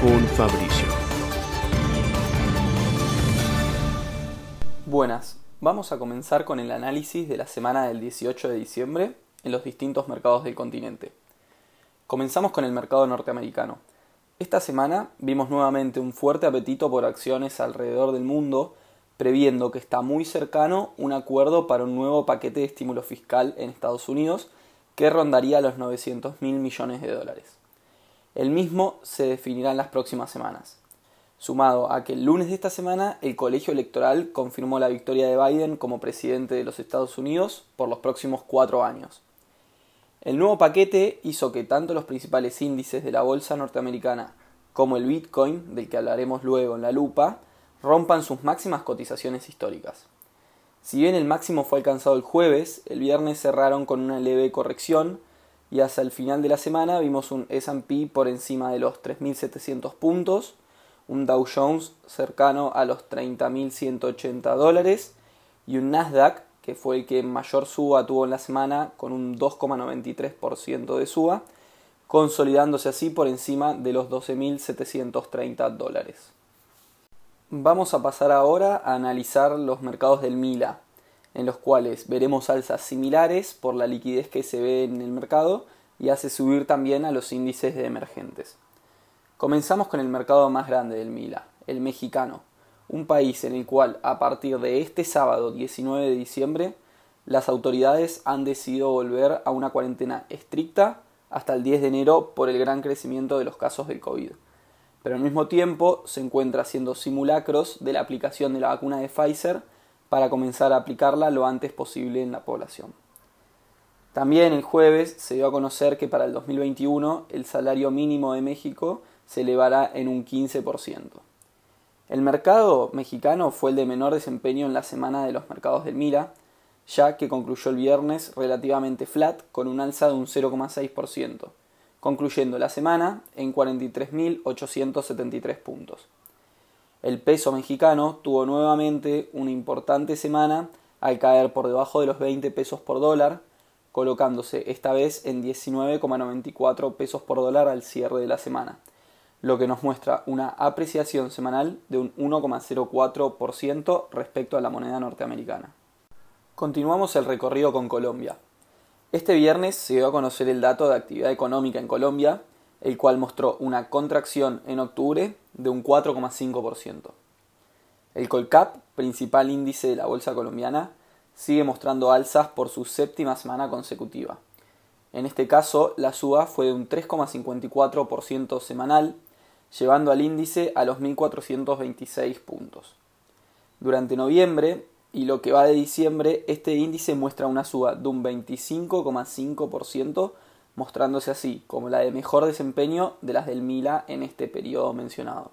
con Fabricio. Buenas, vamos a comenzar con el análisis de la semana del 18 de diciembre en los distintos mercados del continente. Comenzamos con el mercado norteamericano. Esta semana vimos nuevamente un fuerte apetito por acciones alrededor del mundo, previendo que está muy cercano un acuerdo para un nuevo paquete de estímulo fiscal en Estados Unidos que rondaría los 900 mil millones de dólares. El mismo se definirá en las próximas semanas. Sumado a que el lunes de esta semana el colegio electoral confirmó la victoria de Biden como presidente de los Estados Unidos por los próximos cuatro años. El nuevo paquete hizo que tanto los principales índices de la bolsa norteamericana como el Bitcoin, del que hablaremos luego en la lupa, rompan sus máximas cotizaciones históricas. Si bien el máximo fue alcanzado el jueves, el viernes cerraron con una leve corrección y hasta el final de la semana vimos un SP por encima de los 3.700 puntos, un Dow Jones cercano a los 30.180 dólares y un Nasdaq que fue el que mayor suba tuvo en la semana con un 2,93% de suba, consolidándose así por encima de los 12.730 dólares. Vamos a pasar ahora a analizar los mercados del Mila, en los cuales veremos alzas similares por la liquidez que se ve en el mercado y hace subir también a los índices de emergentes. Comenzamos con el mercado más grande del Mila, el mexicano, un país en el cual a partir de este sábado 19 de diciembre las autoridades han decidido volver a una cuarentena estricta hasta el 10 de enero por el gran crecimiento de los casos del COVID. Pero al mismo tiempo se encuentra haciendo simulacros de la aplicación de la vacuna de Pfizer para comenzar a aplicarla lo antes posible en la población. También el jueves se dio a conocer que para el 2021 el salario mínimo de México se elevará en un 15%. El mercado mexicano fue el de menor desempeño en la semana de los mercados del Mira, ya que concluyó el viernes relativamente flat con un alza de un 0,6%, concluyendo la semana en 43.873 puntos. El peso mexicano tuvo nuevamente una importante semana al caer por debajo de los 20 pesos por dólar, colocándose esta vez en 19,94 pesos por dólar al cierre de la semana, lo que nos muestra una apreciación semanal de un 1,04% respecto a la moneda norteamericana. Continuamos el recorrido con Colombia. Este viernes se dio a conocer el dato de actividad económica en Colombia, el cual mostró una contracción en octubre de un 4,5%. El Colcap, principal índice de la bolsa colombiana, sigue mostrando alzas por su séptima semana consecutiva. En este caso, la suba fue de un 3,54% semanal, llevando al índice a los 1.426 puntos. Durante noviembre y lo que va de diciembre, este índice muestra una suba de un 25,5% mostrándose así como la de mejor desempeño de las del Mila en este periodo mencionado.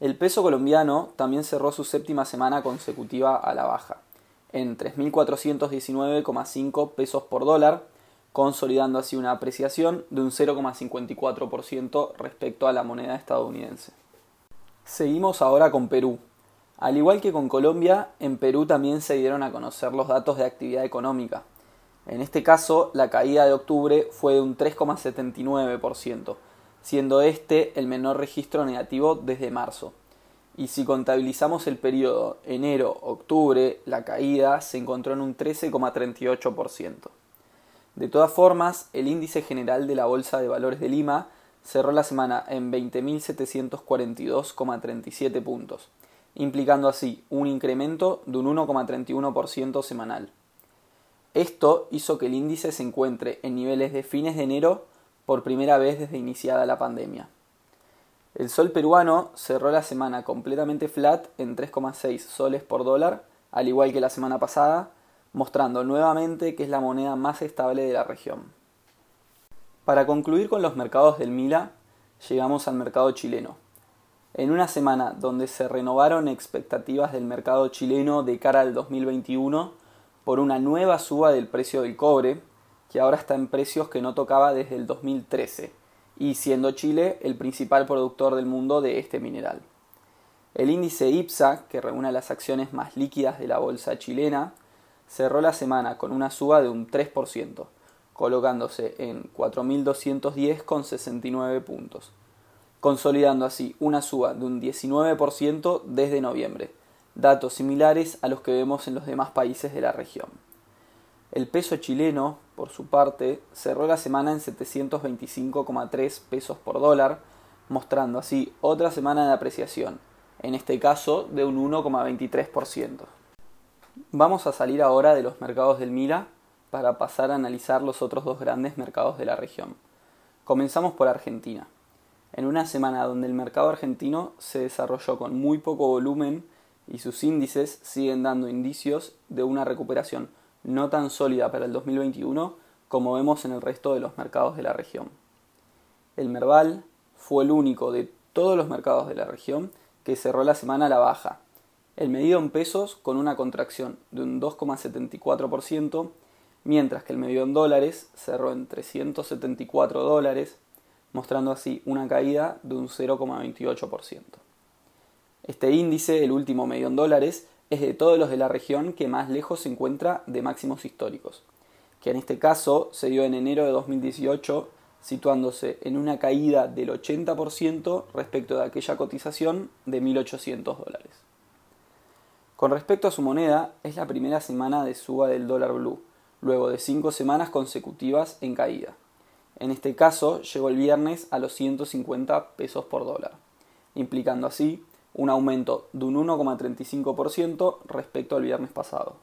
El peso colombiano también cerró su séptima semana consecutiva a la baja, en 3.419,5 pesos por dólar, consolidando así una apreciación de un 0,54% respecto a la moneda estadounidense. Seguimos ahora con Perú. Al igual que con Colombia, en Perú también se dieron a conocer los datos de actividad económica, en este caso, la caída de octubre fue de un 3,79%, siendo este el menor registro negativo desde marzo. Y si contabilizamos el periodo enero-octubre, la caída se encontró en un 13,38%. De todas formas, el índice general de la Bolsa de Valores de Lima cerró la semana en 20.742,37 puntos, implicando así un incremento de un 1,31% semanal. Esto hizo que el índice se encuentre en niveles de fines de enero por primera vez desde iniciada la pandemia. El sol peruano cerró la semana completamente flat en 3,6 soles por dólar, al igual que la semana pasada, mostrando nuevamente que es la moneda más estable de la región. Para concluir con los mercados del Mila, llegamos al mercado chileno, En una semana donde se renovaron expectativas del mercado chileno de cara al 2021 por una nueva suba del precio del cobre, que ahora está en precios que no tocaba desde el 2013, y siendo Chile el principal productor del mundo de este mineral. El índice IPSA, que reúne las acciones más líquidas de la bolsa chilena, cerró la semana con una suba de un 3%, colocándose en 4.210,69 puntos, consolidando así una suba de un 19% desde noviembre, datos similares a los que vemos en los demás países de la región. El peso chileno, por su parte, cerró la semana en 725,3 pesos por dólar, mostrando así otra semana de apreciación, en este caso de un 1,23%. Vamos a salir ahora de los mercados del MIRA para pasar a analizar los otros dos grandes mercados de la región. Comenzamos por Argentina. En una semana donde el mercado argentino se desarrolló con muy poco volumen y sus índices siguen dando indicios de una recuperación no tan sólida para el 2021 como vemos en el resto de los mercados de la región. El Merval fue el único de todos los mercados de la región que cerró la semana a la baja. El medido en pesos con una contracción de un 2,74%, mientras que el medido en dólares cerró en 374 dólares, mostrando así una caída de un 0,28%. Este índice, el último medio en dólares, es de todos los de la región que más lejos se encuentra de máximos históricos, que en este caso se dio en enero de 2018 situándose en una caída del 80% respecto de aquella cotización de 1.800 dólares. Con respecto a su moneda, es la primera semana de suba del dólar blue, luego de cinco semanas consecutivas en caída. En este caso, llegó el viernes a los 150 pesos por dólar, implicando así un aumento de un 1,35% respecto al viernes pasado.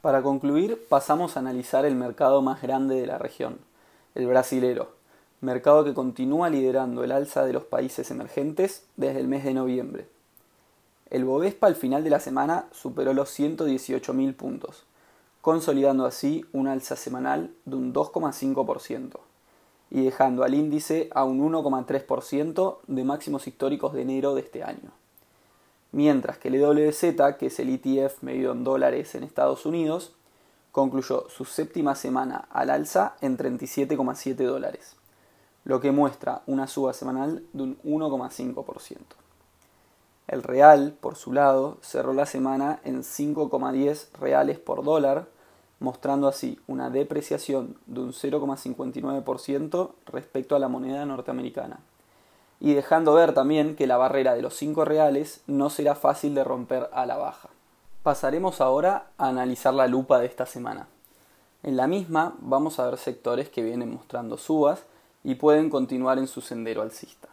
Para concluir, pasamos a analizar el mercado más grande de la región, el brasilero, mercado que continúa liderando el alza de los países emergentes desde el mes de noviembre. El Bovespa al final de la semana superó los 118.000 puntos, consolidando así un alza semanal de un 2,5% y dejando al índice a un 1,3% de máximos históricos de enero de este año. Mientras que el EWZ, que es el ETF medido en dólares en Estados Unidos, concluyó su séptima semana al alza en 37,7 dólares, lo que muestra una suba semanal de un 1,5%. El real, por su lado, cerró la semana en 5,10 reales por dólar, mostrando así una depreciación de un 0,59% respecto a la moneda norteamericana, y dejando ver también que la barrera de los 5 reales no será fácil de romper a la baja. Pasaremos ahora a analizar la lupa de esta semana. En la misma vamos a ver sectores que vienen mostrando subas y pueden continuar en su sendero alcista.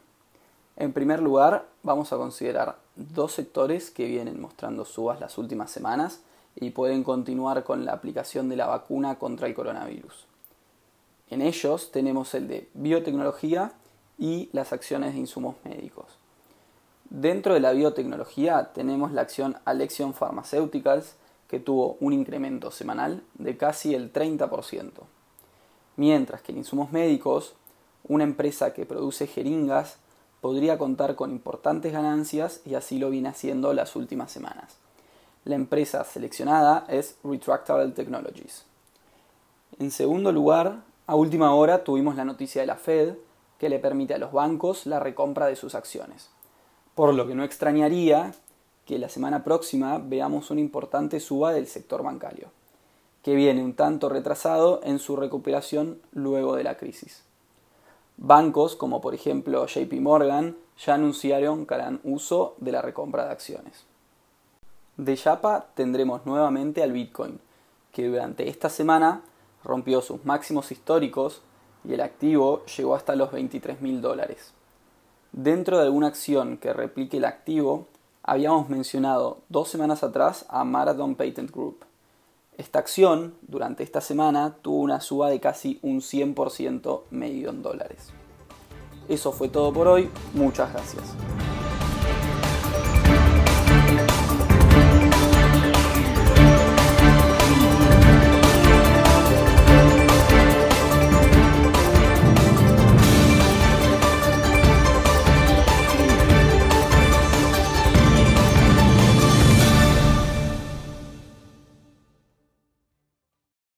En primer lugar, vamos a considerar dos sectores que vienen mostrando subas las últimas semanas y pueden continuar con la aplicación de la vacuna contra el coronavirus. En ellos tenemos el de biotecnología y las acciones de insumos médicos. Dentro de la biotecnología tenemos la acción Alexion Pharmaceuticals, que tuvo un incremento semanal de casi el 30%. Mientras que en insumos médicos, una empresa que produce jeringas podría contar con importantes ganancias y así lo viene haciendo las últimas semanas. La empresa seleccionada es Retractable Technologies. En segundo lugar, a última hora tuvimos la noticia de la Fed que le permite a los bancos la recompra de sus acciones por lo que no extrañaría que la semana próxima veamos una importante suba del sector bancario, que viene un tanto retrasado en su recuperación luego de la crisis. Bancos como por ejemplo JP Morgan ya anunciaron que harán uso de la recompra de acciones. De Yapa tendremos nuevamente al Bitcoin, que durante esta semana rompió sus máximos históricos y el activo llegó hasta los 23 mil dólares. Dentro de alguna acción que replique el activo, habíamos mencionado dos semanas atrás a Marathon Patent Group. Esta acción, durante esta semana, tuvo una suba de casi un 100% medido en dólares. Eso fue todo por hoy, muchas gracias.